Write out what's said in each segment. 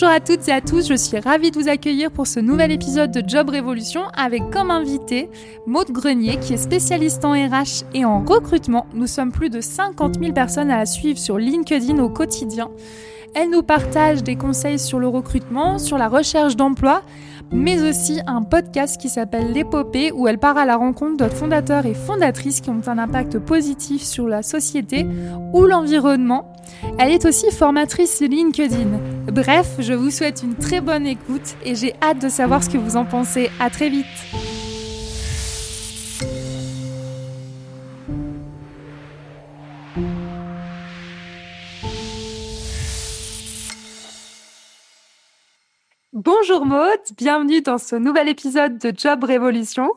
Bonjour à toutes et à tous, je suis ravie de vous accueillir pour ce nouvel épisode de Job Révolution avec comme invité Maude Grenier qui est spécialiste en RH et en recrutement. Nous sommes plus de 50 000 personnes à la suivre sur LinkedIn au quotidien. Elle nous partage des conseils sur le recrutement, sur la recherche d'emploi, mais aussi un podcast qui s'appelle L'épopée où elle part à la rencontre d'autres fondateurs et fondatrices qui ont un impact positif sur la société ou l'environnement. Elle est aussi formatrice LinkedIn. Bref, je vous souhaite une très bonne écoute et j'ai hâte de savoir ce que vous en pensez. À très vite. Bonjour Maud, bienvenue dans ce nouvel épisode de Job Révolution.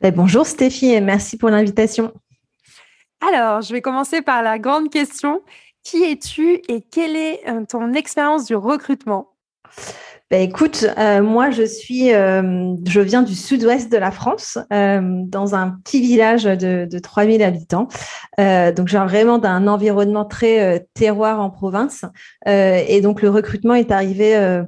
Ben, bonjour Stéphie et merci pour l'invitation. Alors, je vais commencer par la grande question. Qui es-tu et quelle est euh, ton expérience du recrutement? Ben écoute, euh, moi je suis, euh, je viens du sud-ouest de la France, dans un petit village de, de 3000 habitants. donc j'ai vraiment d'un environnement très terroir en province. et donc le recrutement est arrivé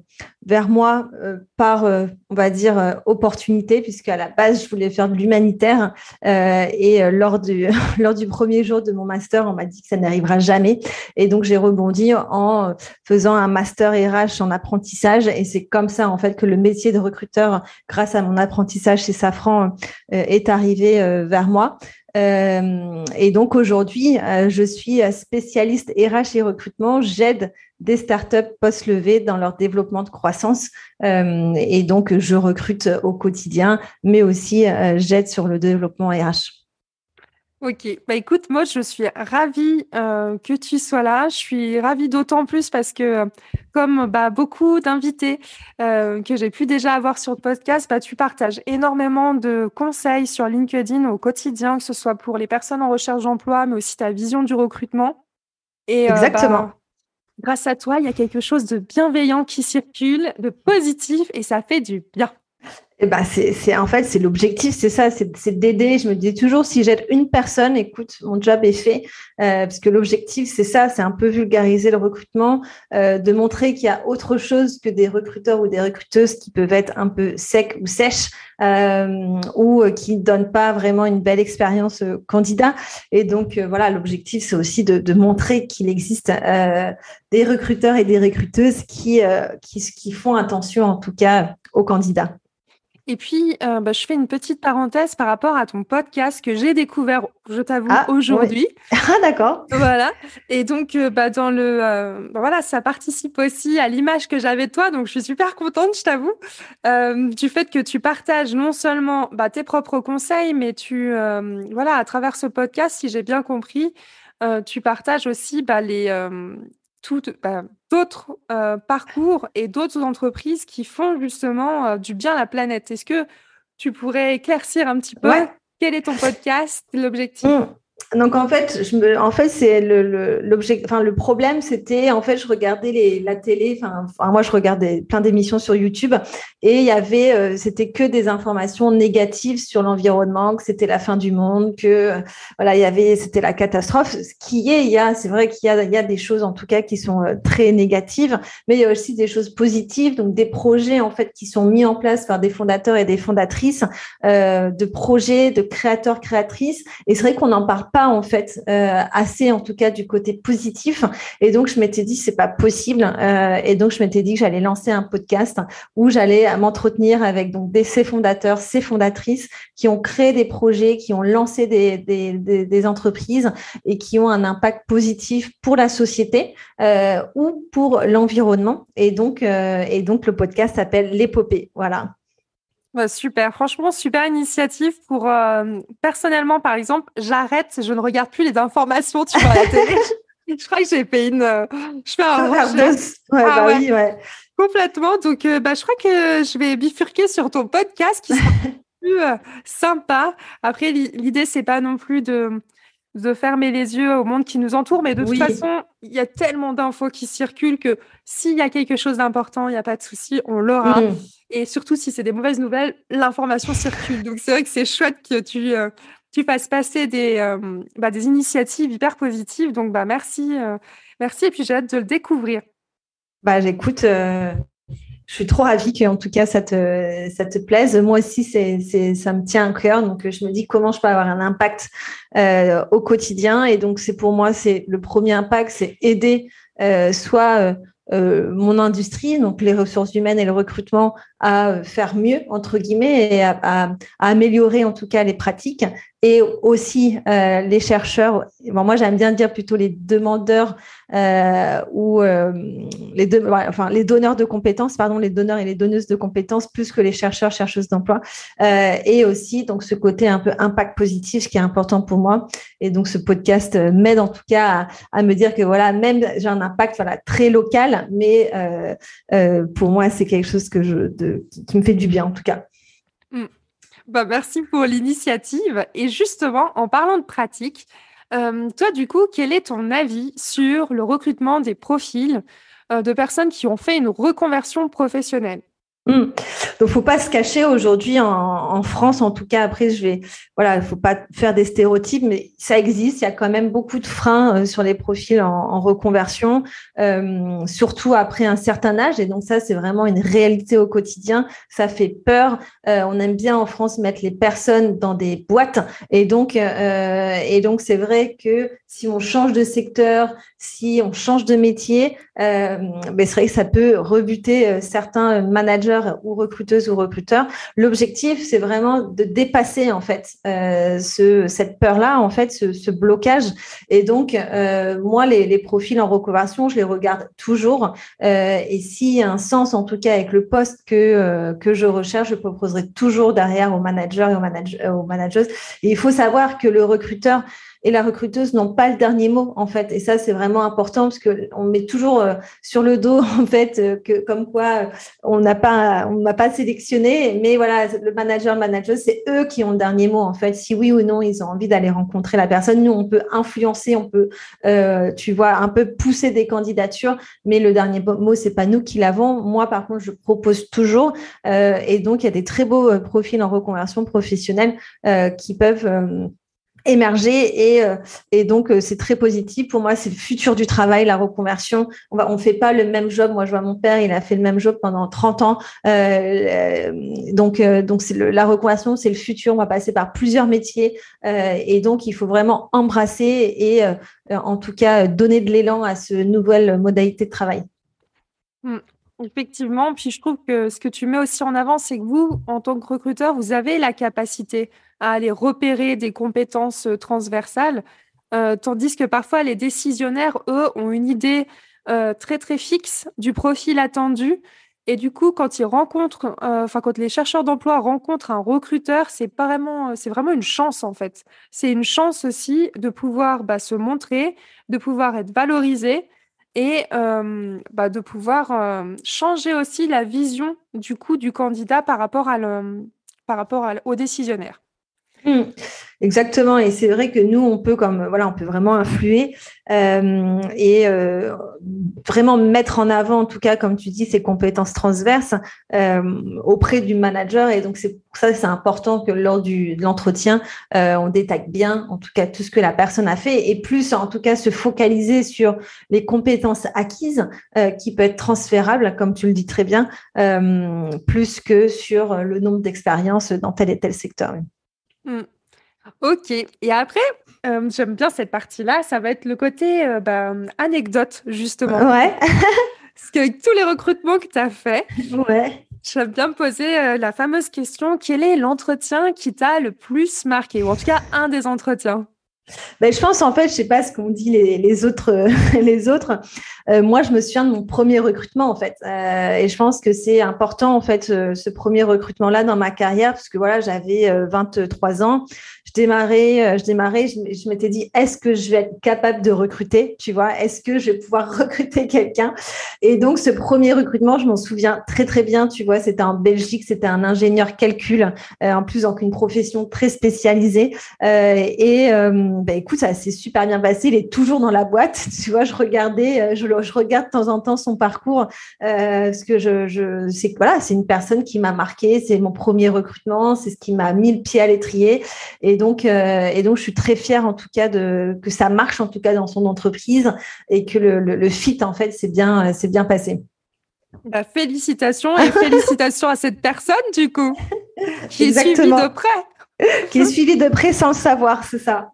vers moi euh, par, euh, on va dire, euh, opportunité, puisque à la base, je voulais faire de l'humanitaire. et lors du, lors du premier jour de mon master, on m'a dit que ça n'arrivera jamais. Et donc, j'ai rebondi en faisant un master RH en apprentissage. Et c'est comme ça, en fait, que le métier de recruteur, grâce à mon apprentissage chez Safran, est arrivé vers moi. Et donc aujourd'hui, je suis spécialiste RH et recrutement. J'aide des startups post-levées dans leur développement de croissance. Euh, et donc, je recrute au quotidien, mais aussi euh, j'aide sur le développement RH. Ok, bah écoute, moi je suis ravie euh, que tu sois là. Je suis ravie d'autant plus parce que, comme bah, beaucoup d'invités que j'ai pu déjà avoir sur le podcast, bah, tu partages énormément de conseils sur LinkedIn au quotidien, que ce soit pour les personnes en recherche d'emploi, mais aussi ta vision du recrutement. Et, Exactement. Bah, grâce à toi, il y a quelque chose de bienveillant qui circule, de positif, et ça fait du bien. Eh ben c'est, en fait, c'est l'objectif, c'est ça, c'est, d'aider. Je me dis toujours, si j'aide une personne, écoute, mon job est fait, euh, parce que l'objectif, c'est ça, c'est un peu vulgariser le recrutement, euh, de montrer qu'il y a autre chose que des recruteurs ou des recruteuses qui peuvent être un peu secs ou sèches, euh, ou qui ne donnent pas vraiment une belle expérience candidat. Et donc, voilà, l'objectif, c'est aussi de, de, montrer qu'il existe des recruteurs et des recruteuses qui, qui, qui font attention, en tout cas, aux candidats. Et puis, euh, bah, je fais une petite parenthèse par rapport à ton podcast que j'ai découvert, je t'avoue, ah, aujourd'hui. Ah, d'accord. Voilà. Et donc, euh, bah, dans le, euh, bah, voilà, ça participe aussi à l'image que j'avais de toi. Donc, je suis super contente, je t'avoue, du fait que tu partages non seulement bah, tes propres conseils, mais tu, voilà, à travers ce podcast, si j'ai bien compris, tu partages aussi les, d'autres euh, parcours et d'autres entreprises qui font justement euh, du bien à la planète. Est-ce que tu pourrais éclaircir un petit peu quel est ton podcast, l'objectif? Mmh. Donc en fait, je me, en fait, c'est le, l'objet, enfin le problème, c'était en fait, je regardais les, la télé, enfin, moi je regardais plein d'émissions sur YouTube et il y avait, euh, c'était que des informations négatives sur l'environnement, que c'était la fin du monde, que voilà, il y avait, c'était la catastrophe. Ce qui est, il y a, c'est vrai qu'il y a, il y a des choses en tout cas qui sont euh, très négatives, mais il y a aussi des choses positives, donc des projets en fait qui sont mis en place par des fondateurs et des fondatrices, euh, de projets, de créateurs, créatrices. Et c'est vrai qu'on n'en parle pas en fait assez, en tout cas du côté positif. Et donc je m'étais dit c'est pas possible. et donc je m'étais dit que j'allais lancer un podcast où j'allais m'entretenir avec donc des ces fondateurs, ces fondatrices qui ont créé des projets, qui ont lancé des, des, entreprises et qui ont un impact positif pour la société euh, ou pour l'environnement. Et donc, euh, et donc le podcast s'appelle l'épopée. Voilà. Bah, super, franchement, super initiative pour euh, personnellement, par exemple, j'arrête, je ne regarde plus les informations tu vois, à la télé. je crois que j'ai fait une. je fais un ouais, bah Oui, ouais. Complètement. Donc, bah, je crois que je vais bifurquer sur ton podcast qui sera plus sympa. Après, l'idée, c'est pas non plus de de fermer les yeux au monde qui nous entoure. Mais de toute façon, il y a tellement d'infos qui circulent que s'il y a quelque chose d'important, il n'y a pas de souci, on l'aura. Mm. Et surtout, si c'est des mauvaises nouvelles, l'information circule. Donc, c'est vrai que c'est chouette que tu, euh, tu fasses passer des, euh, bah, des initiatives hyper positives. Donc, bah, merci. Euh, merci. Et puis, j'ai hâte de le découvrir. Bah, j'écoute je suis trop ravie que, en tout cas, ça te, ça te plaise. Moi aussi, c'est, c'est, ça me tient à cœur. Donc, je me dis comment je peux avoir un impact euh, au quotidien. Et donc, c'est pour moi, c'est le premier impact, c'est aider euh, soit euh, euh, mon industrie, donc les ressources humaines et le recrutement, à faire mieux, entre guillemets, et à, à, améliorer en tout cas les pratiques, et aussi euh, les chercheurs. Bon, moi, j'aime bien dire plutôt les demandeurs euh, ou euh, les, deux, enfin, les donneurs de compétences, pardon, les donneurs et les donneuses de compétences, plus que les chercheurs, chercheuses d'emploi, euh, et aussi donc ce côté un peu impact positif, ce qui est important pour moi. Et donc, ce podcast m'aide en tout cas à, à, me dire que voilà, même j'ai un impact voilà très local, mais pour moi, c'est quelque chose que je, de, qui me fait du bien en tout cas. Bah, merci pour l'initiative. Et justement, en parlant de pratique, euh, toi, du coup, quel est ton avis sur le recrutement des profils euh, de personnes qui ont fait une reconversion professionnelle? Mmh. Donc, faut pas se cacher aujourd'hui en, France, en tout cas. Après, je vais, voilà, faut pas faire des stéréotypes, mais ça existe. Il y a quand même beaucoup de freins euh, sur les profils en, reconversion, euh, surtout après un certain âge. Et donc, ça, c'est vraiment une réalité au quotidien. Ça fait peur. Euh, on aime bien en France mettre les personnes dans des boîtes, et donc, et donc, c'est vrai que si on change de secteur, si on change de métier, ben, c'est vrai que ça peut rebuter certains managers ou recruteuse ou recruteur. L'objectif, c'est vraiment de dépasser en fait euh, ce, cette peur-là, en fait, ce, blocage. Et donc, euh, moi, les, profils en reconversion, je les regarde toujours. Euh, et a un sens, en tout cas, avec le poste que que je recherche, je proposerai toujours derrière aux managers et aux, managers, aux managers. Il faut savoir que le recruteur et la recruteuse n'ont pas le dernier mot en fait. Et ça, c'est vraiment important parce que on met toujours euh, sur le dos en fait euh, que comme quoi euh, on n'a pas on n'a pas sélectionné, mais voilà, le manager, le manager, c'est eux qui ont le dernier mot en fait. Si oui ou non ils ont envie d'aller rencontrer la personne, nous on peut influencer, on peut, tu vois, un peu pousser des candidatures, mais le dernier mot c'est pas nous qui l'avons. Moi par contre, je propose toujours, et donc il y a des très beaux profils en reconversion professionnelle qui peuvent émerger et, euh, et donc euh, c'est très positif. Pour moi c'est le futur du travail la reconversion. On va on fait pas le même job. Moi je vois mon père il a fait le même job pendant 30 ans. Euh, donc donc c'est la reconversion c'est le futur. On va passer par plusieurs métiers. Et donc il faut vraiment embrasser et en tout cas donner de l'élan à ce nouvelle modalité de travail. Mmh. Effectivement, puis je trouve que ce que tu mets aussi en avant, c'est que vous, en tant que recruteur, vous avez la capacité à aller repérer des compétences euh, transversales, euh, tandis que parfois les décisionnaires, eux, ont une idée euh, très très fixe du profil attendu. Et du coup, quand ils rencontrent, enfin quand les chercheurs d'emploi rencontrent un recruteur, c'est vraiment, c'est vraiment une chance en fait. C'est une chance aussi de pouvoir bah, se montrer, de pouvoir être valorisé et bah, de pouvoir changer aussi la vision du coup du candidat par rapport à par rapport au décisionnaire. Mmh. exactement, et c'est vrai que nous, on peut comme voilà, on peut vraiment influer euh, et euh, vraiment mettre en avant, en tout cas, comme tu dis, ces compétences transverses euh, auprès du manager. Et donc c'est pour ça, c'est important que lors du de l'entretien, on détaille bien, en tout cas, tout ce que la personne a fait, et plus, en tout cas, se focaliser sur les compétences acquises qui peut être transférables, comme tu le dis très bien, plus que sur le nombre d'expériences dans tel et tel secteur. Mmh. Ok. Et après, euh, j'aime bien cette partie-là. Ça va être le côté euh, bah, anecdote, justement. Ouais. Parce qu'avec tous les recrutements que tu as fait, ouais. j'aime bien me poser euh, la fameuse question quel est l'entretien qui t'a le plus marqué? Ou en tout cas, un des entretiens ben, je pense en fait, je sais pas ce qu'ont dit les, autres, les autres. Euh, moi, je me souviens de mon premier recrutement en fait, euh, et je pense que c'est important en fait ce, ce premier recrutement-là dans ma carrière parce que voilà, j'avais 23 ans, je démarrais, euh, je démarrais, je, m'étais dit, est-ce que je vais être capable de recruter, tu vois, est-ce que je vais pouvoir recruter quelqu'un? Et donc, ce premier recrutement, je m'en souviens très très bien, tu vois, c'était en Belgique, c'était un ingénieur calcul, euh, en plus donc une profession très spécialisée. Euh, et bah, écoute, ça s'est super bien passé. Il est toujours dans la boîte, tu vois? Je regardais, je, je regarde de temps en temps son parcours parce que je, je c'est voilà, c'est une personne qui m'a marqué. C'est mon premier recrutement, c'est ce qui m'a mis le pied à l'étrier. Donc, euh, et donc, je suis très fière en tout cas de que ça marche en tout cas dans son entreprise et que le, le, fit en fait c'est bien, c'est bien passé. Bah, félicitations et félicitations à cette personne du coup qui est suivie de près. Qui est suivie de près sans le savoir, c'est ça.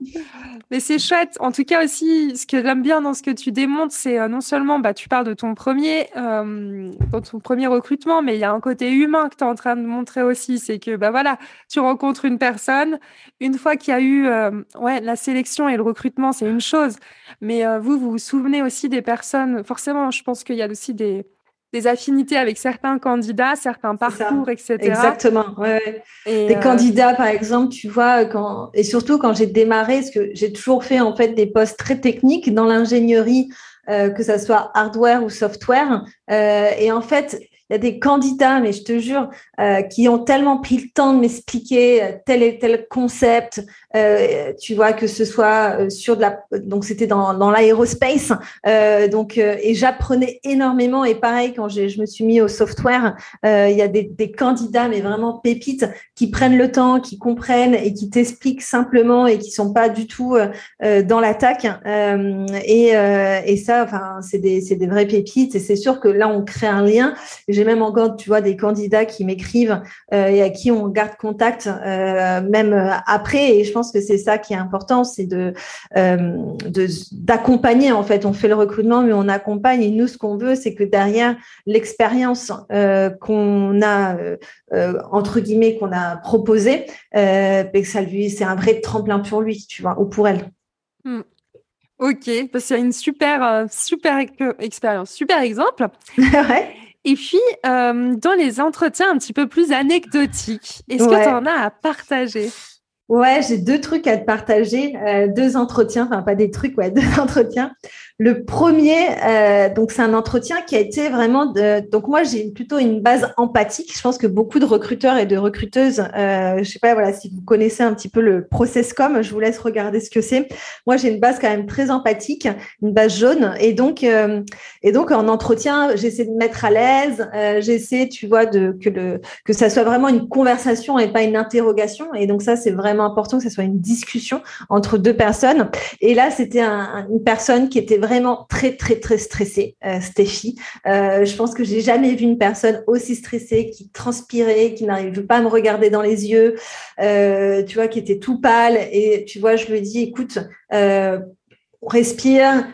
Mais c'est chouette. En tout cas aussi, ce que j'aime bien dans ce que tu démontres, c'est euh, non seulement bah, tu parles de ton premier, euh, ton premier recrutement, mais il y a un côté humain que tu es en train de montrer aussi. C'est que bah voilà, tu rencontres une personne. Une fois qu'il y a eu euh, ouais la sélection et le recrutement, c'est une chose. Mais vous, vous vous souvenez aussi des personnes. Forcément, je pense qu'il y a aussi des des affinités avec certains candidats, certains parcours, etc. Exactement. Ouais, des euh, candidats, par exemple, tu vois, quand et surtout quand j'ai démarré, parce que j'ai toujours fait en fait des postes très techniques dans l'ingénierie, euh, que ça soit hardware ou software. Euh, et en fait, il y a des candidats, mais je te jure, euh, qui ont tellement pris le temps de m'expliquer euh, tel et tel concept. Euh, tu vois que ce soit euh, sur de la, donc c'était dans, dans l'aérospace. Euh, donc et j'apprenais énormément. Et pareil, quand je me suis mis au software, il y a des, des, candidats, mais vraiment pépites, qui prennent le temps, qui comprennent et qui t'expliquent simplement et qui sont pas du tout dans l'attaque. et, et ça, enfin, c'est des, c'est des vraies pépites. Et c'est sûr que là, on crée un lien. J'ai même encore, tu vois, des candidats qui m'écrivent euh, et à qui on garde contact euh, même euh, après. Et je pense que c'est ça qui est important, c'est de d'accompagner en fait. On fait le recrutement, mais on accompagne. Et nous, ce qu'on veut, c'est que derrière l'expérience qu'on a entre guillemets qu'on a proposée, ben, que ça lui, c'est un vrai tremplin pour lui, tu vois, ou pour elle. Hmm. Ok, parce qu'il y a une super, super expérience, super exemple. ouais. Et puis, euh, dans les entretiens un petit peu plus anecdotiques, est-ce que tu en as à partager? Ouais, j'ai deux trucs à te partager, euh, deux entretiens, enfin pas des trucs, ouais, deux entretiens. Le premier, euh, donc c'est un entretien qui a été vraiment de. Donc moi j'ai plutôt une base empathique. Je pense que beaucoup de recruteurs et de recruteuses, euh, je sais pas, voilà, si vous connaissez un petit peu le process com, je vous laisse regarder ce que c'est. Moi j'ai une base quand même très empathique, une base jaune, et donc euh, et donc en entretien j'essaie de mettre à l'aise, euh, j'essaie, tu vois, de que le que ça soit vraiment une conversation et pas une interrogation. Et donc ça c'est vraiment important que ce soit une discussion entre deux personnes. Et là c'était un, une personne qui était vraiment très, très, très stressée, euh, Stéphie. Euh, je pense que j'ai jamais vu une personne aussi stressée, qui transpirait, qui n'arrive pas à me regarder dans les yeux, euh, tu vois, qui était tout pâle. Et tu vois, je lui dis, écoute, euh, respire,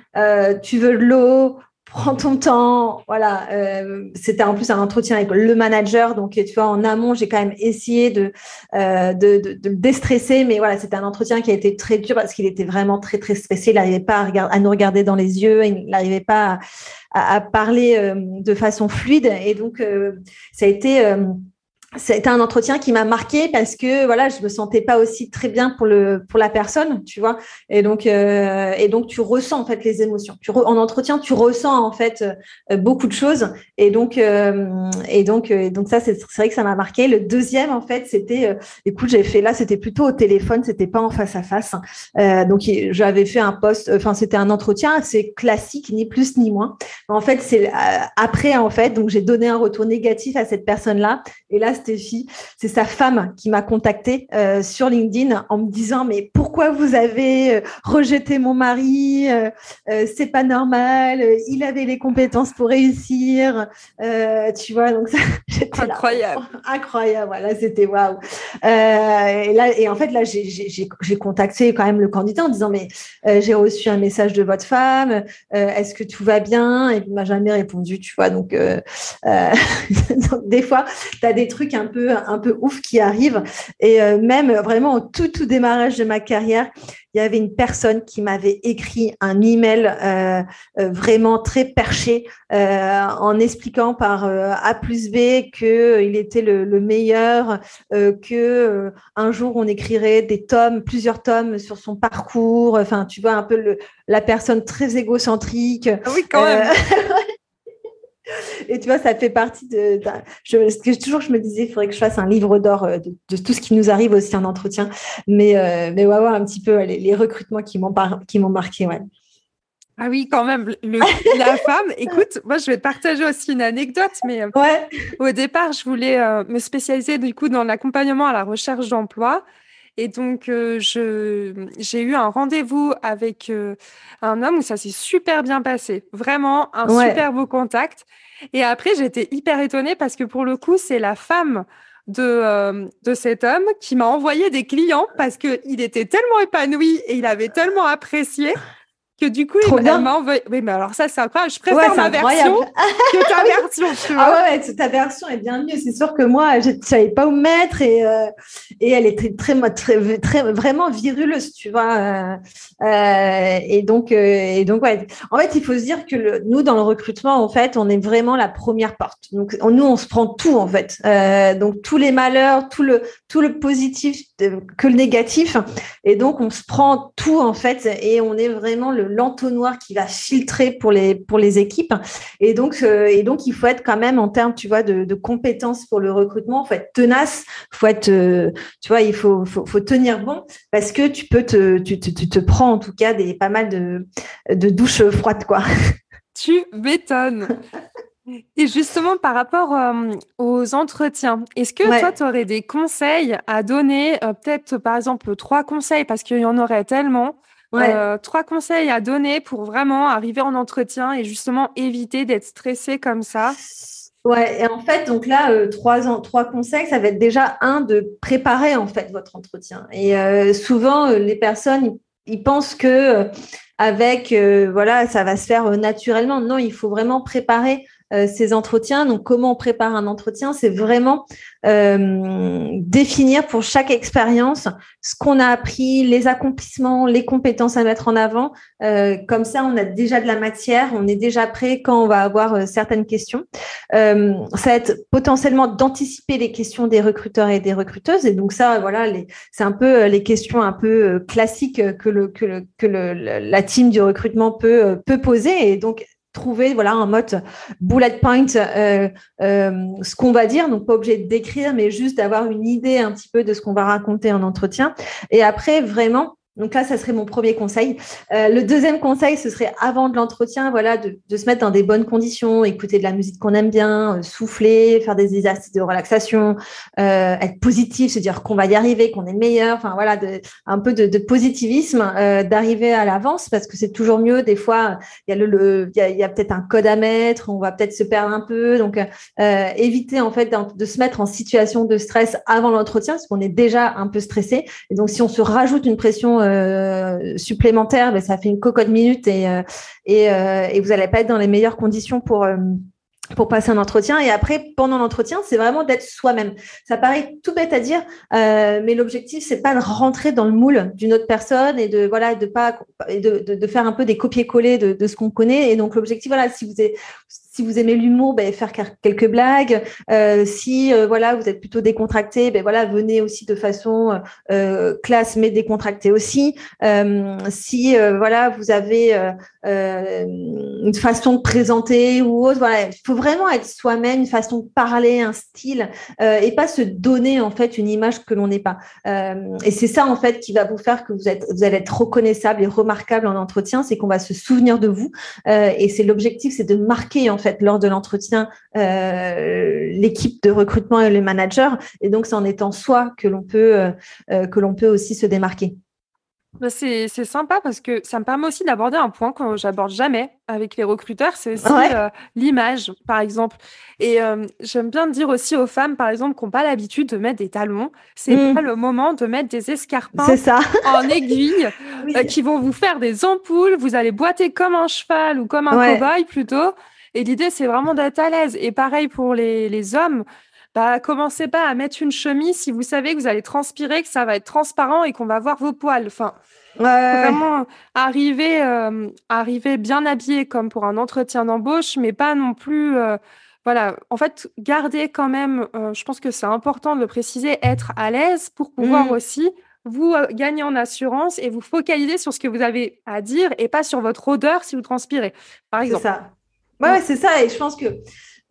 tu veux de l'eau, prends ton temps. Voilà, euh, c'était en plus un entretien avec le manager, donc tu vois en amont, j'ai quand même essayé de, euh, de, le déstresser, mais voilà, c'était un entretien qui a été très dur parce qu'il était vraiment très très stressé. Il n'arrivait pas à, nous regarder dans les yeux, il n'arrivait pas à, parler euh, de façon fluide, et donc euh, ça a été c'était un entretien qui m'a marqué parce que voilà je me sentais pas aussi très bien pour le pour la personne tu vois. Et donc euh, et donc tu ressens en fait les émotions. En entretien tu ressens en fait euh, beaucoup de choses. Et donc euh, et donc et donc ça c'est vrai que ça m'a marqué. Le deuxième en fait c'était écoute j'ai fait là c'était plutôt au téléphone c'était pas en face à face. Donc j'avais fait un poste enfin c'était un entretien assez classique ni plus ni moins. En fait c'est après en fait donc j'ai donné un retour négatif à cette personne là et là C'est sa femme qui m'a contactée euh, sur LinkedIn en me disant mais pourquoi vous avez euh, rejeté mon mari C'est pas normal. Il avait les compétences pour réussir. tu vois donc ça, incroyable, incroyable. Voilà, c'était waouh. et là et en fait là j'ai contacté quand même le candidat en disant mais j'ai reçu un message de votre femme. Est-ce que tout va bien? Et il m'a jamais répondu. Tu vois donc donc, des fois, tu as des trucs un peu, un peu ouf qui arrivent. Et euh, même vraiment au tout, tout démarrage de ma carrière, il y avait une personne qui m'avait écrit un email euh, euh vraiment très perché euh, en expliquant par euh, A plus B que il était le, le meilleur, que un jour on écrirait des tomes, plusieurs tomes sur son parcours. Enfin, tu vois un peu le, la personne très égocentrique. Ah oui, quand même. Et tu vois, ça fait partie de. je, toujours, je me disais, il faudrait que je fasse un livre d'or euh, de, tout ce qui nous arrive aussi en entretien. Mais, euh, mais on va voir un petit peu les, recrutements qui m'ont marqué. Ouais. Ah oui, quand même, la femme. Écoute, moi, je vais te partager aussi une anecdote, mais euh, ouais. au départ, je voulais me spécialiser du coup dans l'accompagnement à la recherche d'emploi. Et donc, j'ai eu un rendez-vous avec un homme où ça s'est super bien passé. Vraiment, un super beau contact. Et après, j'étais hyper étonnée parce que pour le coup, c'est la femme de, euh, de cet homme qui m'a envoyé des clients parce qu'il était tellement épanoui et il avait tellement apprécié que du coup, il m'a envoyé. Oui, mais alors ça, c'est incroyable. Je préfère ma version que ta version. Tu vois ah ouais, ta version est bien mieux. C'est sûr que moi, je ne savais pas où mettre et, euh, et elle était très, très, très, vraiment viruleuse, tu vois. Euh, euh, et donc, et donc, ouais. En fait, il faut se dire que le, nous, dans le recrutement, en fait, on est vraiment la première porte. Donc, nous, on se prend tout, en fait. donc, tous les malheurs, tout le, tout le positif que le négatif. Et donc, on se prend tout, en fait, et on est vraiment le l'entonnoir qui va filtrer pour les, pour les équipes. Et donc, euh, et donc, il faut être quand même en termes, tu vois, de, compétences pour le recrutement, il faut être tenace, faut être, euh, tu vois, il faut, faut, tenir bon parce que tu peux te, tu, te prends en tout cas des, pas mal de, de douches froides, quoi. Tu m'étonnes. Et justement, par rapport euh, aux entretiens, est-ce que toi, tu aurais des conseils à donner, peut-être par exemple trois conseils, parce qu'il y en aurait tellement, euh, trois conseils à donner pour vraiment arriver en entretien et justement éviter d'être stressé comme ça. Ouais, et en fait, donc là, euh, trois, ans, trois conseils, ça va être déjà un de préparer en fait votre entretien. Et euh, souvent, les personnes, ils, pensent que avec, voilà, ça va se faire naturellement. Non, il faut vraiment préparer ces entretiens. Donc, comment on prépare un entretien C'est vraiment euh, définir pour chaque expérience ce qu'on a appris, les accomplissements, les compétences à mettre en avant. Euh, comme ça, on a déjà de la matière, on est déjà prêt quand on va avoir euh, certaines questions. Euh, ça va être potentiellement d'anticiper les questions des recruteurs et des recruteuses. Et donc ça, voilà, c'est un peu les questions un peu classiques que le que le que le, la team du recrutement peut peut poser. Et donc trouver voilà un mode bullet point euh, euh, ce qu'on va dire. Donc pas obligé d'écrire mais juste d'avoir une idée un petit peu de ce qu'on va raconter en entretien. Et après vraiment donc là, ça serait mon premier conseil. Euh, le deuxième conseil, ce serait avant de l'entretien, voilà, de, de, se mettre dans des bonnes conditions, écouter de la musique qu'on aime bien, euh, souffler, faire des exercices de relaxation, euh, être positif, se dire qu'on va y arriver, qu'on est meilleur, enfin voilà, de, un peu de, de positivisme, euh, d'arriver à l'avance parce que c'est toujours mieux. Des fois, il y a le, a, y a peut-être un code à mettre, on va peut-être se perdre un peu, donc euh, éviter en fait de se mettre en situation de stress avant l'entretien parce qu'on est déjà un peu stressé. Et donc si on se rajoute une pression euh, supplémentaire, ben, ça fait une cocotte minute et, euh, et, euh, et vous n'allez pas être dans les meilleures conditions pour pour passer un entretien. Et après, pendant l'entretien, c'est vraiment d'être soi-même. Ça paraît tout bête à dire, euh, mais l'objectif, c'est pas de rentrer dans le moule d'une autre personne et de voilà, de pas faire un peu des copier-coller de, de, ce qu'on connaît. Et donc l'objectif, voilà, si vous êtes si vous aimez l'humour, ben, faire quelques blagues. Euh, si euh, voilà, vous êtes plutôt décontracté, ben voilà, venez aussi de façon euh, classe mais décontracté aussi. Euh, si euh, voilà, vous avez une façon de présenter ou autre, voilà, il faut vraiment être soi-même, une façon de parler, un style, et pas se donner en fait une image que l'on n'est pas. et c'est ça en fait qui va vous faire que vous êtes, vous allez être reconnaissable et remarquable en entretien, c'est qu'on va se souvenir de vous. et c'est l'objectif, c'est de marquer en fait lors de l'entretien l'équipe de recrutement et les managers. Et donc, c'est en étant soi que l'on peut que l'on peut aussi se démarquer. Bah, c'est sympa parce que ça me permet aussi d'aborder un point que j'aborde jamais avec les recruteurs, c'est aussi euh, l'image, par exemple. Et euh, j'aime bien dire aussi aux femmes, par exemple, qui n'ont pas l'habitude de mettre des talons, c'est mmh. pas le moment de mettre des escarpins en aiguille euh, qui vont vous faire des ampoules. Vous allez boiter comme un cheval ou comme un cobaye plutôt. Et l'idée, c'est vraiment d'être à l'aise. Et pareil pour les, les hommes bah, commencez pas à mettre une chemise si vous savez que vous allez transpirer, que ça va être transparent et qu'on va voir vos poils. Enfin, vraiment arriver, euh, arriver bien habillé comme pour un entretien d'embauche, mais pas non plus. Euh, voilà, en fait, garder quand même, euh, je pense que c'est important de le préciser, être à l'aise pour pouvoir mmh. aussi vous gagner en assurance et vous focaliser sur ce que vous avez à dire et pas sur votre odeur si vous transpirez, par exemple. C'est ça. Ouais, c'est ça. Et je pense que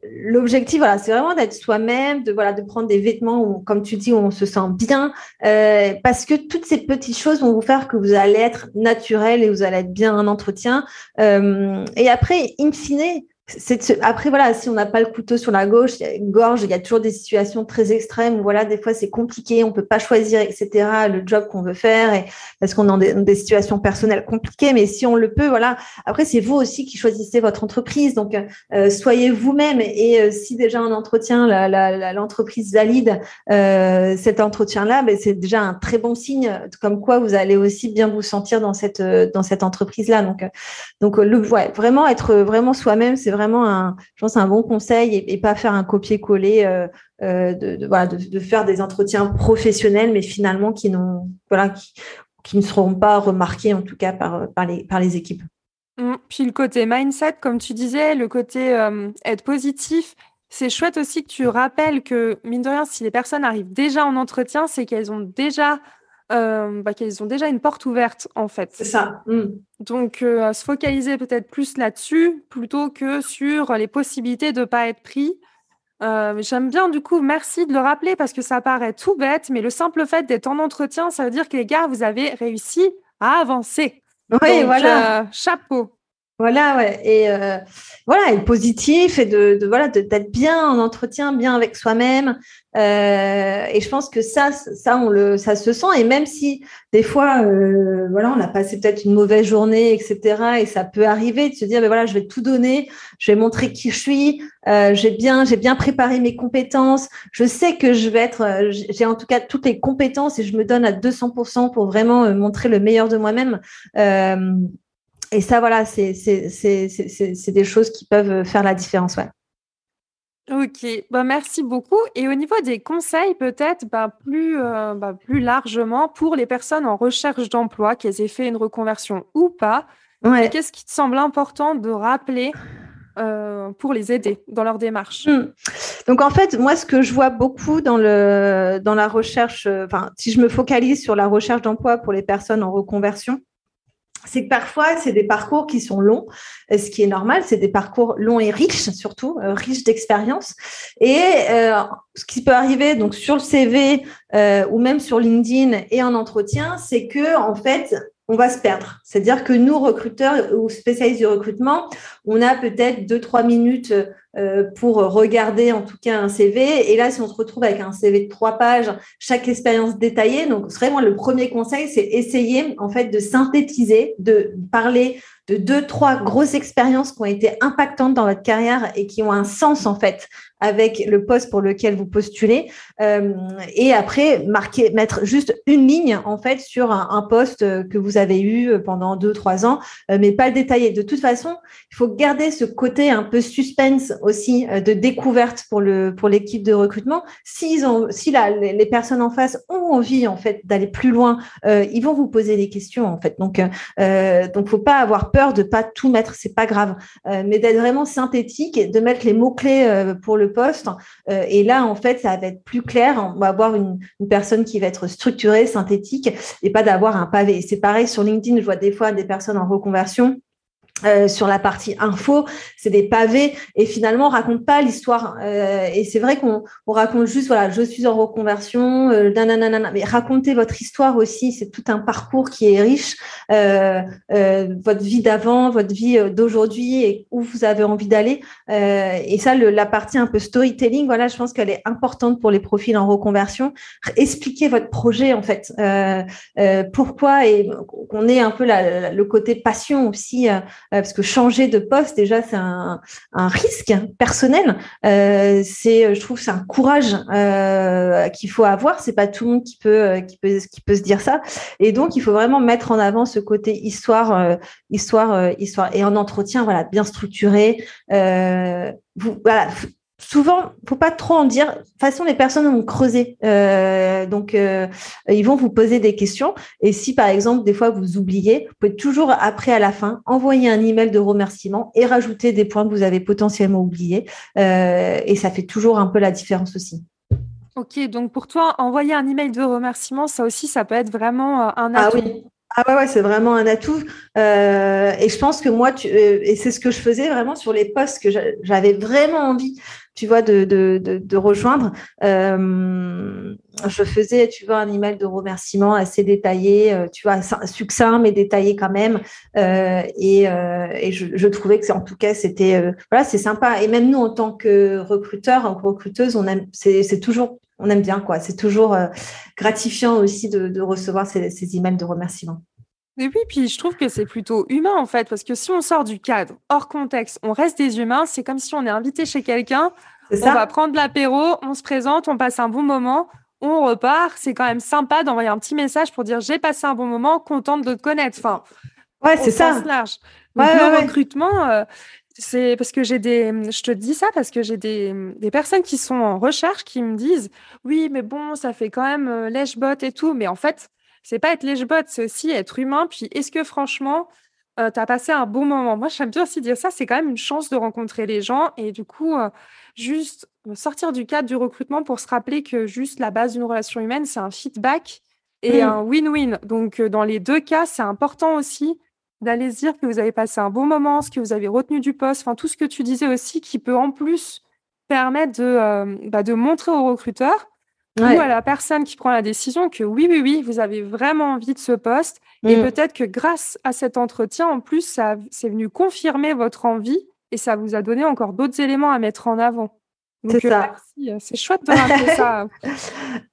l'objectif, voilà, c'est vraiment d'être soi-même, de voilà, de prendre des vêtements où, comme tu dis, où on se sent bien, euh, parce que toutes ces petites choses vont vous faire que vous allez être naturel et vous allez être bien en entretien. Euh, et après, in fine, après voilà si on n'a pas le couteau sur la gauche gorge il y a toujours des situations très extrêmes voilà des fois c'est compliqué on peut pas choisir etc le job qu'on veut faire parce qu'on est dans des, situations personnelles compliquées. Mais si on le peut voilà. Après c'est vous aussi qui choisissez votre entreprise. Donc euh, soyez vous-même. Et euh, si déjà un entretien l'entreprise valide euh, cet entretien là ben, c'est déjà un très bon signe comme quoi vous allez aussi bien vous sentir dans cette dans cette entreprise là donc donc le ouais, vraiment être vraiment soi-même c'est vraiment un, je pense, un bon conseil et, pas faire un copier-coller euh, euh, de, voilà, de, faire des entretiens professionnels, mais finalement qui, voilà, qui, ne seront pas remarqués en tout cas par, par, les, par les équipes. Mmh. Puis le côté mindset, comme tu disais, le côté euh, être positif, c'est chouette aussi que tu rappelles que, mine de rien, si les personnes arrivent déjà en entretien, c'est qu'elles ont déjà euh, bah, qu'ils ont déjà une porte ouverte, en fait. C'est ça. Mmh. Donc, euh, se focaliser peut-être plus là-dessus plutôt que sur les possibilités de ne pas être pris. Euh, j'aime bien, du coup, merci de le rappeler parce que ça paraît tout bête, mais le simple fait d'être en entretien, ça veut dire que les gars, vous avez réussi à avancer. Oui, voilà. chapeau. Voilà, ouais. Et euh, voilà, être positif et de, de voilà d'être bien en entretien, bien avec soi-même. Euh, et je pense que ça, ça on le, ça se sent. Et même si des fois, euh, voilà, on a passé peut-être une mauvaise journée, etc. Et ça peut arriver de se dire, ben voilà, je vais tout donner, je vais montrer qui je suis. j'ai bien, j'ai bien préparé mes compétences. Je sais que je vais être, j'ai en tout cas toutes les compétences et je me donne à 200% pour vraiment montrer le meilleur de moi-même et ça, voilà, c'est des choses qui peuvent faire la différence. Ouais. Ok, bah, merci beaucoup. Et au niveau des conseils, peut-être bah, plus, euh, bah, plus largement pour les personnes en recherche d'emploi, qu'elles aient fait une reconversion ou pas, qu'est-ce qui te semble important de rappeler euh, pour les aider dans leur démarche? Hmm. Donc en fait, moi, ce que je vois beaucoup dans, le, dans la recherche, euh, enfin, si je me focalise sur la recherche d'emploi pour les personnes en reconversion, c'est que parfois, c'est des parcours qui sont longs, euh, ce qui est normal, c'est des parcours longs et riches, surtout, euh, riches d'expérience. Et euh, ce qui peut arriver donc sur le CV ou même sur LinkedIn et en entretien, c'est que en fait, on va se perdre. C'est-à-dire que nous, recruteurs ou spécialistes du recrutement, on a peut-être deux, trois minutes euh, pour regarder en tout cas un CV. Et là, si on se retrouve avec un CV de trois pages, chaque expérience détaillée, donc vraiment le premier conseil, c'est essayer en fait de synthétiser, de parler de deux, trois grosses expériences qui ont été impactantes dans votre carrière et qui ont un sens en fait avec le poste pour lequel vous postulez. Euh, et après, marquer, mettre juste une ligne en fait sur un, poste que vous avez eu pendant deux, trois ans, euh, mais pas le détailler. De toute façon, il faut garder ce côté un peu suspense aussi euh, de découverte pour le pour l'équipe de recrutement. S'ils ont, si la, les, personnes en face ont envie en fait d'aller plus loin, ils vont vous poser des questions en fait. Donc, euh, donc, faut pas avoir peur de pas tout mettre, c'est pas grave, mais d'être vraiment synthétique et de mettre les mots clés pour le poste. Euh, et là, en fait, ça va être plus clair. On va avoir une, personne qui va être structurée, synthétique, et pas d'avoir un pavé. C'est pareil sur LinkedIn. Je vois des fois des personnes en reconversion euh, sur la partie info, c'est des pavés et finalement on raconte pas l'histoire. Euh, et c'est vrai qu'on on raconte juste voilà, je suis en reconversion, euh, mais racontez votre histoire aussi. C'est tout un parcours qui est riche, euh, euh, votre vie d'avant, votre vie d'aujourd'hui et où vous avez envie d'aller. et ça, le, la partie un peu storytelling, voilà, je pense qu'elle est importante pour les profils en reconversion. Expliquez votre projet en fait, pourquoi et qu'on ait un peu la, le côté passion aussi euh, parce que changer de poste déjà c'est un, un, risque personnel. Euh, c'est, je trouve, c'est un courage euh, qu'il faut avoir. C'est pas tout le monde qui peut, euh, qui peut, qui peut se dire ça. Et donc il faut vraiment mettre en avant ce côté histoire, euh, histoire, histoire. Et en entretien, voilà, bien structuré. vous, voilà, souvent, faut pas trop en dire. De toute façon, les personnes vont creuser. Euh, donc, euh, ils vont vous poser des questions. Et si, par exemple, des fois, vous oubliez, vous pouvez toujours, après, à la fin, envoyer un email de remerciement et rajouter des points que vous avez potentiellement oubliés. Euh, et ça fait toujours un peu la différence aussi. Ok, donc pour toi, envoyer un email de remerciement, ça aussi, ça peut être vraiment un atout. Ah oui. Ah ouais, ouais c'est vraiment un atout. Euh, et je pense que moi, tu, et c'est ce que je faisais vraiment sur les postes que j'avais vraiment envie tu vois, de, de, de, rejoindre. Euh, je faisais, tu vois, un email de remerciement assez détaillé, euh, tu vois, succinct mais détaillé quand même. Euh, et, et je, trouvais que, en tout cas, c'était, voilà, c'est sympa. Et même nous, en tant que recruteurs, en recruteuse, on aime, c'est toujours, on aime bien, quoi. C'est toujours gratifiant aussi de, de recevoir ces, ces emails de remerciement. Et oui, puis je trouve que c'est plutôt humain en fait, parce que si on sort du cadre, hors contexte, on reste des humains, c'est comme si on est invité chez quelqu'un, on va prendre l'apéro, on se présente, on passe un bon moment, on repart. C'est quand même sympa d'envoyer un petit message pour dire j'ai passé un bon moment, contente de te connaître. Enfin, ouais, c'est ça. large. le recrutement, euh, c'est parce que j'ai des. Je te dis ça parce que j'ai des, des, personnes qui sont en recherche qui me disent oui, mais bon, ça fait quand même euh, lèche-bot et tout. Mais en fait, c'est pas être lèche-bot, c'est aussi être humain. Puis est-ce que franchement, euh, tu as passé un bon moment? Moi, j'aime bien aussi dire ça. C'est quand même une chance de rencontrer les gens et du coup, euh, juste sortir du cadre du recrutement pour se rappeler que juste la base d'une relation humaine, c'est un feedback et un win-win. Donc, euh, dans les deux cas, c'est important aussi d'aller se dire que vous avez passé un bon moment, ce que vous avez retenu du poste, enfin tout ce que tu disais aussi qui peut en plus permettre de, bah, de montrer aux recruteurs ou à la personne qui prend la décision que oui, oui, oui, vous avez vraiment envie de ce poste. Et mm. peut-être que grâce à cet entretien, en plus, ça c'est venu confirmer votre envie et ça vous a donné encore d'autres éléments à mettre en avant. C'est euh, ça. merci, euh, c'est chouette de rappeler ça.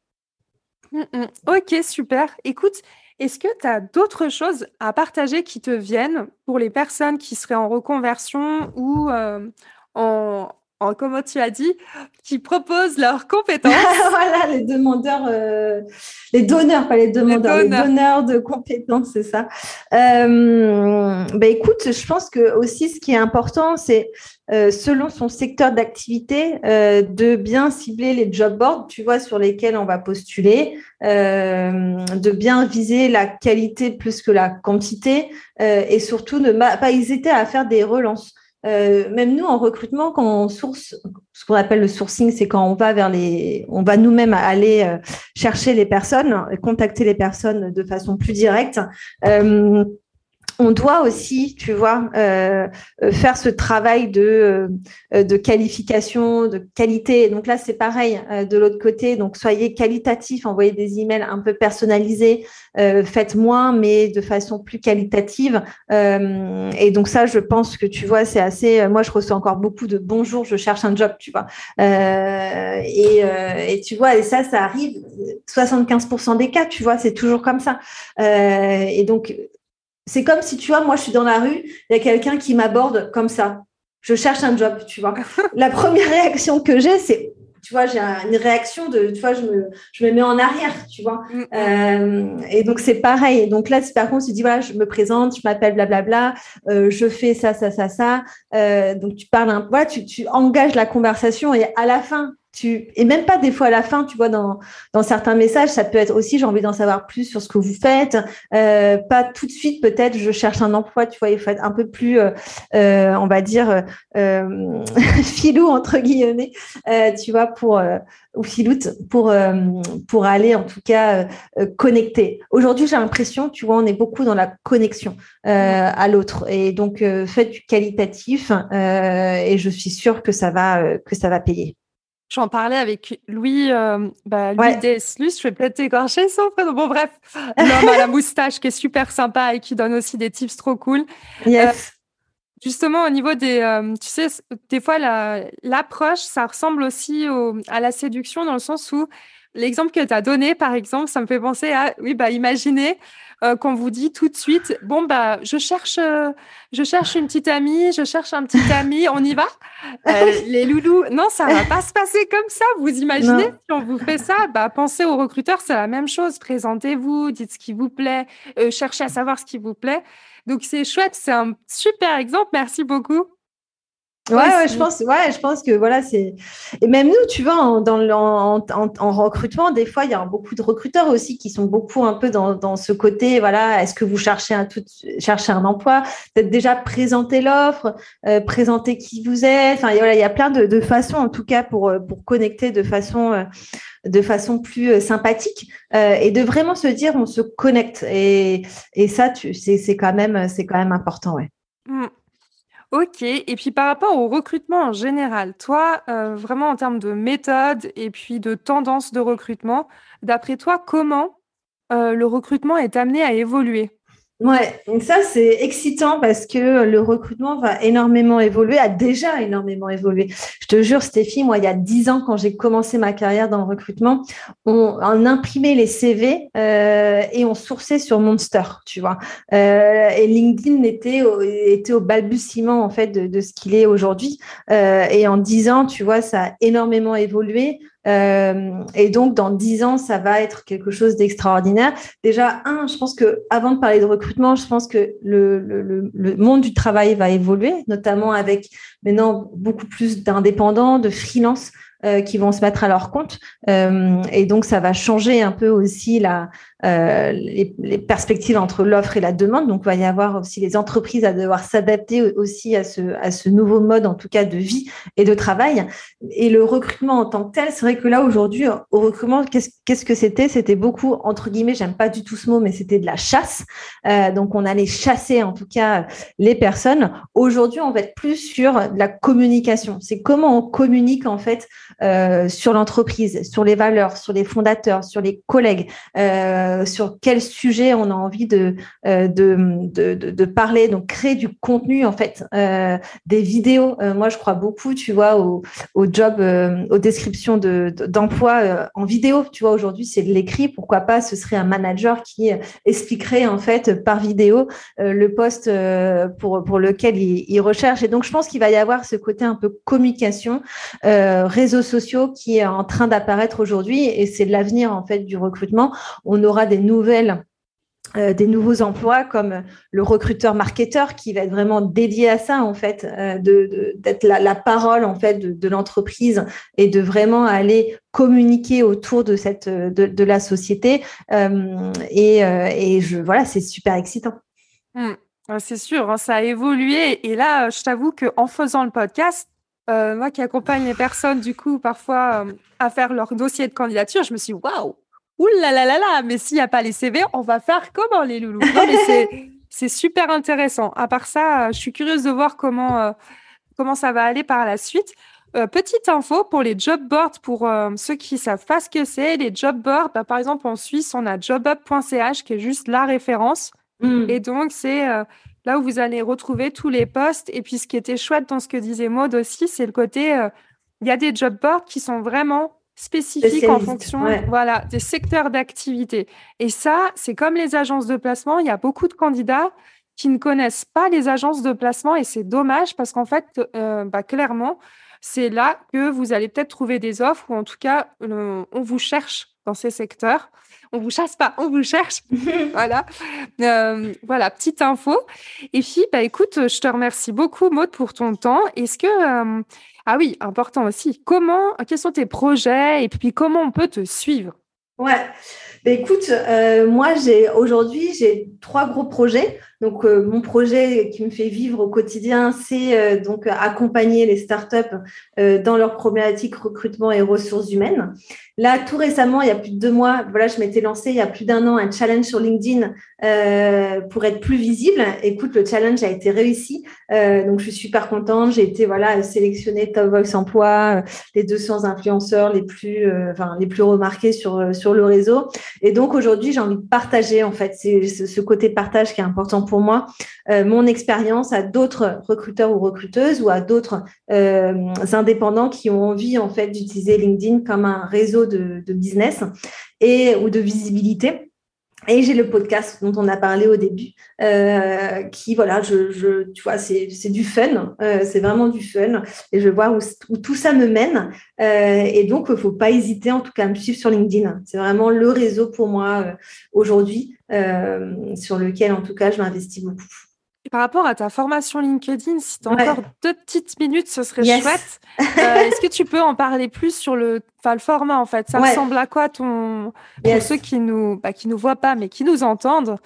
Mm, mm. Ok, super. Écoute, est-ce que tu as d'autres choses à partager qui te viennent pour les personnes qui seraient en reconversion ou euh, en, en, comment tu as dit, qui proposent leurs compétences. voilà, les demandeurs, euh, les donneurs, pas les demandeurs, les donneurs, de compétences, c'est ça. Euh, bah, écoute, je pense que aussi ce qui est important, c'est euh, selon son secteur d'activité, euh, de bien cibler les job boards, tu vois, sur lesquels on va postuler, euh, de bien viser la qualité plus que la quantité, et surtout ne pas hésiter à faire des relances. Euh, même nous, en recrutement, quand on source, ce qu'on appelle le sourcing, c'est quand on va vers les, on va nous-mêmes aller euh, chercher les personnes, contacter les personnes de façon plus directe. Euh, on doit aussi, tu vois, euh, euh, faire ce travail de, euh, qualification, de qualité. Donc là, c'est pareil de l'autre côté. Donc soyez qualitatif, envoyez des emails un peu personnalisés, faites moins, mais de façon plus qualitative. et donc ça, je pense que tu vois, c'est assez. Moi, je reçois encore beaucoup de bonjour, je cherche un job, tu vois. Et, et, tu vois, et ça, ça arrive 75% des cas, tu vois, c'est toujours comme ça. et donc c'est comme si, tu vois, moi, je suis dans la rue, il y a quelqu'un qui m'aborde comme ça. Je cherche un job, tu vois. La première réaction que j'ai, c'est, tu vois, j'ai une réaction de, tu vois, je me, je me mets en arrière, tu vois. Mm. Euh, et donc, c'est pareil. Donc là, par contre, tu dis, voilà, je me présente, je m'appelle blablabla, euh, je fais ça, ça, ça, ça. Euh, donc, tu parles un, voilà, tu, tu engages la conversation et à la fin, tu et même pas des fois à la fin, tu vois, dans, dans certains messages, ça peut être aussi j'ai envie d'en savoir plus sur ce que vous faites. Euh, pas tout de suite, peut-être, je cherche un emploi, tu vois, il faut être un peu plus, euh, euh on va dire, euh, filou entre guillemets, euh, tu vois, pour ou filoute pour pour aller en tout cas connecter. Aujourd'hui, j'ai l'impression, tu vois, on est beaucoup dans la connexion à l'autre et donc faites du qualitatif et je suis sûre que ça va que ça va payer. J'en parlais avec Louis, euh, bah, Louis Deslus, je vais peut-être écorcher son prénom. Bon, bref, l'homme à la moustache qui est super sympa et qui donne aussi des tips trop cool. Yes. Euh, justement, au niveau des. Euh, tu sais, des fois, l'approche, ça ressemble aussi à la séduction dans le sens où l'exemple que tu as donné, par exemple, ça me fait penser à. Oui, bah, imaginez euh, qu'on vous dit tout de suite, bon bah je cherche, euh, je cherche une petite amie, je cherche un petit ami, on y va? Euh, Les loulous, non, ça va pas se passer comme ça. Vous imaginez? Si on vous fait ça Bah pensez aux recruteurs, c'est la même chose. Présentez-vous, dites ce qui vous plaît, cherchez à savoir ce qui vous plaît. Donc c'est chouette, c'est un super exemple. Merci beaucoup. Ouais, ouais, je pense, ouais, je pense que voilà, c'est. Et même nous, tu vois, en, dans en, en, recrutement, des fois, il y a beaucoup de recruteurs aussi qui sont beaucoup un peu dans, dans ce côté, voilà, est-ce que vous cherchez un tout, cherchez un emploi, peut-être déjà présenter l'offre, euh, présenter qui vous êtes. Enfin, voilà, il y a plein de, de, façons, en tout cas, pour euh, pour connecter de façon euh, de façon plus sympathique et de vraiment se dire, on se connecte. Et, et ça, c'est quand même, c'est quand même important, ouais. Mmh. OK et puis par rapport au recrutement en général, toi, euh, vraiment en termes de méthode et puis de tendance de recrutement, d'après toi, comment, euh, le recrutement est amené à évoluer? Ouais, donc ça c'est excitant parce que le recrutement va énormément évoluer, a déjà énormément évolué. Je te jure, Stéphie, moi il y a dix ans quand j'ai commencé ma carrière dans le recrutement, on, imprimait les CV euh, et on sourçait sur Monster, tu vois. Euh, et LinkedIn était au, était au balbutiement en fait de, ce qu'il est aujourd'hui. Euh, et en dix ans, tu vois, ça a énormément évolué. Euh, et donc, dans dix ans, ça va être quelque chose d'extraordinaire. Déjà, un, je pense que avant de parler de recrutement, je pense que le, le, le monde du travail va évoluer, notamment avec maintenant beaucoup plus d'indépendants, de freelance. Euh, qui vont se mettre à leur compte. Euh, et donc, ça va changer un peu aussi la, euh, les, perspectives entre l'offre et la demande. Donc, il va y avoir aussi les entreprises à devoir s'adapter aussi à ce, à ce nouveau mode, en tout cas, de vie et de travail. Et le recrutement en tant que tel, c'est vrai que là, aujourd'hui, au recrutement, qu'est-ce qu'est-ce que c'était? C'était beaucoup, entre guillemets, j'aime pas du tout ce mot, mais c'était de la chasse. Euh, donc, on allait chasser, en tout cas, les personnes. Aujourd'hui, on va être plus sur la communication. C'est comment on communique, en fait, euh, sur l'entreprise, sur les valeurs, sur les fondateurs, sur les collègues. Euh, sur quel sujet on a envie de, euh, de, de, parler. Donc, créer du contenu, en fait, euh, des vidéos. moi, je crois beaucoup, tu vois, au, au job, aux descriptions d'emploi en vidéo. Tu vois, aujourd'hui, c'est de l'écrit. Pourquoi pas, ce serait un manager qui expliquerait, en fait, par vidéo, le poste pour, pour lequel il, il, recherche. Et donc, je pense qu'il va y avoir ce côté un peu communication, réseaux sociaux qui est en train d'apparaître aujourd'hui. Et c'est l'avenir, en fait, du recrutement. On aura des nouvelles euh, des nouveaux emplois comme le recruteur marketeur qui va être vraiment dédié à ça en fait euh, de d'être la, parole en fait de, l'entreprise et de vraiment aller communiquer autour de cette de, de la société. Euh, et, et je voilà c'est super excitant. Mmh. c'est sûr hein, ça a évolué. Et là je t'avoue que en faisant le podcast moi qui accompagne les personnes du coup parfois à faire leur dossier de candidature je me suis waouh Ouh là là là là, mais s'il n'y a pas les CV, on va faire comment les loulous? C'est super intéressant. À part ça, je suis curieuse de voir comment, euh, comment ça va aller par la suite. Euh, petite info pour les job boards, pour euh, ceux qui savent pas ce que c'est, les job boards, bah, par exemple en Suisse, on a jobup.ch qui est juste la référence. Mmh. Et donc, c'est là où vous allez retrouver tous les postes. Et puis, ce qui était chouette dans ce que disait Maud aussi, c'est le côté, il y a des job boards qui sont vraiment spécifique en fonction voilà, des secteurs d'activité. Et ça, c'est comme les agences de placement, il y a beaucoup de candidats qui ne connaissent pas les agences de placement et c'est dommage parce qu'en fait, euh, bah, clairement, c'est là que vous allez peut-être trouver des offres ou en tout cas, on vous cherche dans ces secteurs. On vous chasse pas, on vous cherche. voilà. Euh, voilà, petite info. Et puis, bah, écoute, je te remercie beaucoup, Maud, pour ton temps. Est-ce que, euh, Ah oui, important aussi. Comment, quels sont tes projets et puis comment on peut te suivre? Ouais, bah, écoute, euh, moi j'ai aujourd'hui j'ai trois gros projets. Donc, euh, mon projet qui me fait vivre au quotidien, c'est euh, donc accompagner les startups euh, dans leur problématique recrutement et ressources humaines. Là, tout récemment, il y a plus de deux mois, voilà, je m'étais lancé il y a plus d'un an un challenge sur LinkedIn pour être plus visible. Écoute, le challenge a été réussi, donc je suis super contente. J'ai été voilà sélectionnée Top Voice Emploi, les 200 influenceurs les plus, enfin les plus remarqués sur sur le réseau. Et donc aujourd'hui, j'ai envie de partager en fait, c'est ce côté partage qui est important pour moi euh, mon expérience à d'autres recruteurs ou recruteuses ou à d'autres euh, indépendants qui ont envie en fait d'utiliser LinkedIn comme un réseau de, business et ou de visibilité. Et j'ai le podcast dont on a parlé au début, euh, qui voilà, je, tu vois, c'est du fun, c'est vraiment du fun, et je vois où, tout ça me mène. et donc, il faut pas hésiter, en tout cas, à me suivre sur LinkedIn. C'est vraiment le réseau pour moi aujourd'hui. Euh, sur lequel, en tout cas, je m'investis beaucoup. Et par rapport à ta formation LinkedIn, si tu as encore deux petites minutes, ce serait chouette. Euh, est-ce que tu peux en parler plus sur le, le format en fait? Ça ressemble à quoi ton pour ceux qui nous bah, qui nous voient pas mais qui nous entendent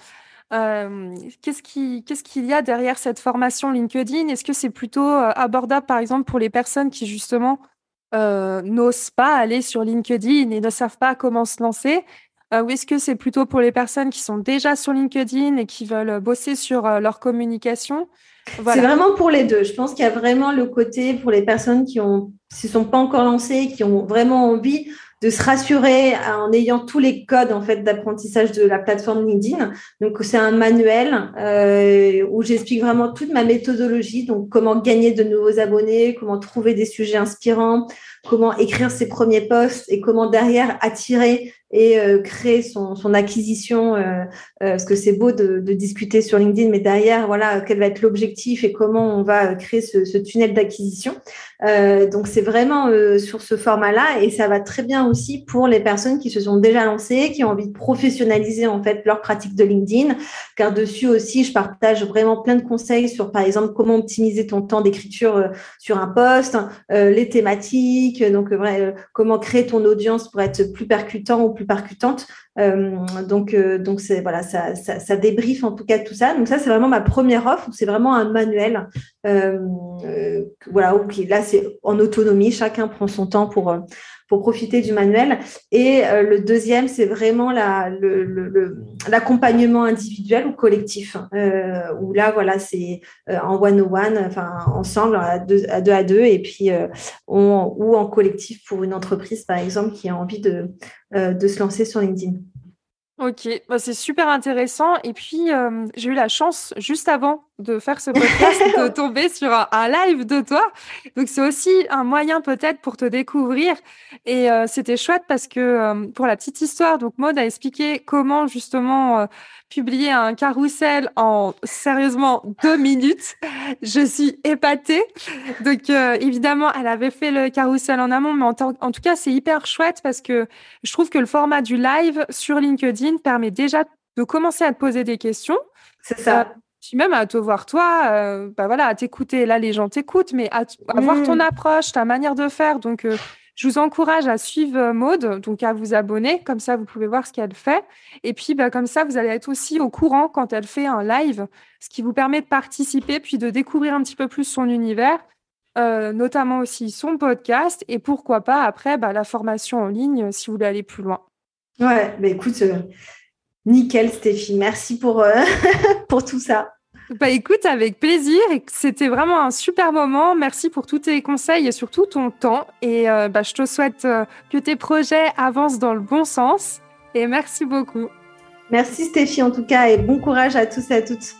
euh, Qu'est-ce qui qu'est-ce qu'il y a derrière cette formation LinkedIn? Est-ce que c'est plutôt abordable par exemple pour les personnes qui justement n'osent pas aller sur LinkedIn et ne savent pas comment se lancer? Euh, ou est-ce que c'est plutôt pour les personnes qui sont déjà sur LinkedIn et qui veulent bosser sur euh, leur communication? C'est vraiment pour les deux. Je pense qu'il y a vraiment le côté pour les personnes qui ne se sont pas encore lancées, qui ont vraiment envie de se rassurer en ayant tous les codes en fait d'apprentissage de la plateforme LinkedIn. Donc c'est un manuel euh, où j'explique vraiment toute ma méthodologie, donc comment gagner de nouveaux abonnés, comment trouver des sujets inspirants, comment écrire ses premiers posts et comment derrière attirer et euh, créer son, son acquisition, euh, euh, parce que c'est beau de, de, discuter sur LinkedIn, mais derrière, voilà, quel va être l'objectif et comment on va créer ce, ce tunnel d'acquisition. Euh, donc c'est vraiment sur ce format-là et ça va très bien aussi pour les personnes qui se sont déjà lancées, qui ont envie de professionnaliser en fait leur pratique de LinkedIn, car dessus aussi je partage vraiment plein de conseils sur par exemple comment optimiser ton temps d'écriture sur un post, les thématiques, donc comment créer ton audience pour être plus percutant ou plus percutante. Euh, donc, euh, donc c'est voilà, ça, ça, ça, en tout cas tout ça. Donc ça, c'est vraiment ma première offre. C'est vraiment un manuel. Euh, voilà, ok. Là, c'est en autonomie. Chacun prend son temps pour pour profiter du manuel. Et le deuxième, c'est vraiment l'accompagnement individuel ou collectif, où là, voilà, c'est en one-on-one, enfin ensemble, à deux à deux, et puis on, ou en collectif pour une entreprise, par exemple, qui a envie de, se lancer sur LinkedIn. Ok, bah, c'est super intéressant. Et puis, euh, j'ai eu la chance, juste avant de faire ce podcast, de tomber sur un, live de toi. Donc, c'est aussi un moyen peut-être pour te découvrir. Et euh, c'était chouette parce que, euh, pour la petite histoire, donc Maud a expliqué comment justement publier un carrousel en sérieusement deux minutes. Je suis épatée. Donc euh, évidemment, elle avait fait le carrousel en amont, mais en, en tout cas, c'est hyper chouette parce que je trouve que le format du live sur LinkedIn permet déjà de commencer à te poser des questions. C'est ça. Euh, puis même à te voir toi, euh, bah voilà, à t'écouter. Là, les gens t'écoutent, mais à, voir ton approche, ta manière de faire. Donc, je vous encourage à suivre euh, Maude, donc à vous abonner, comme ça vous pouvez voir ce qu'elle fait. Et puis bah, comme ça, vous allez être aussi au courant quand elle fait un live, ce qui vous permet de participer, puis de découvrir un petit peu plus son univers, euh, notamment aussi son podcast, et pourquoi pas après bah, la formation en ligne si vous voulez aller plus loin. Ouais, bah écoute, euh, nickel Stéphie, merci pour, pour tout ça. Bah écoute, avec plaisir. C'était vraiment un super moment. Merci pour tous tes conseils et surtout ton temps. Et euh, bah, je te souhaite euh, que tes projets avancent dans le bon sens. Et merci beaucoup. Merci Stéphie en tout cas et bon courage à tous et à toutes.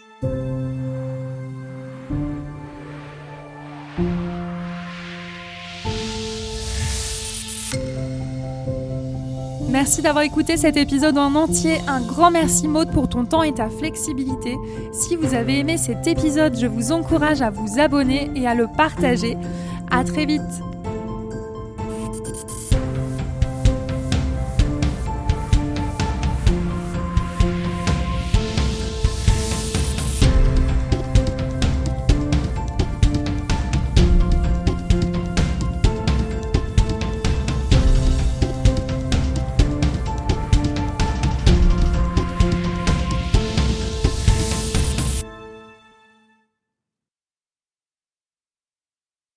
Merci d'avoir écouté cet épisode en entier. Un grand merci Maud pour ton temps et ta flexibilité. Si vous avez aimé cet épisode, je vous encourage à vous abonner et à le partager. À très vite.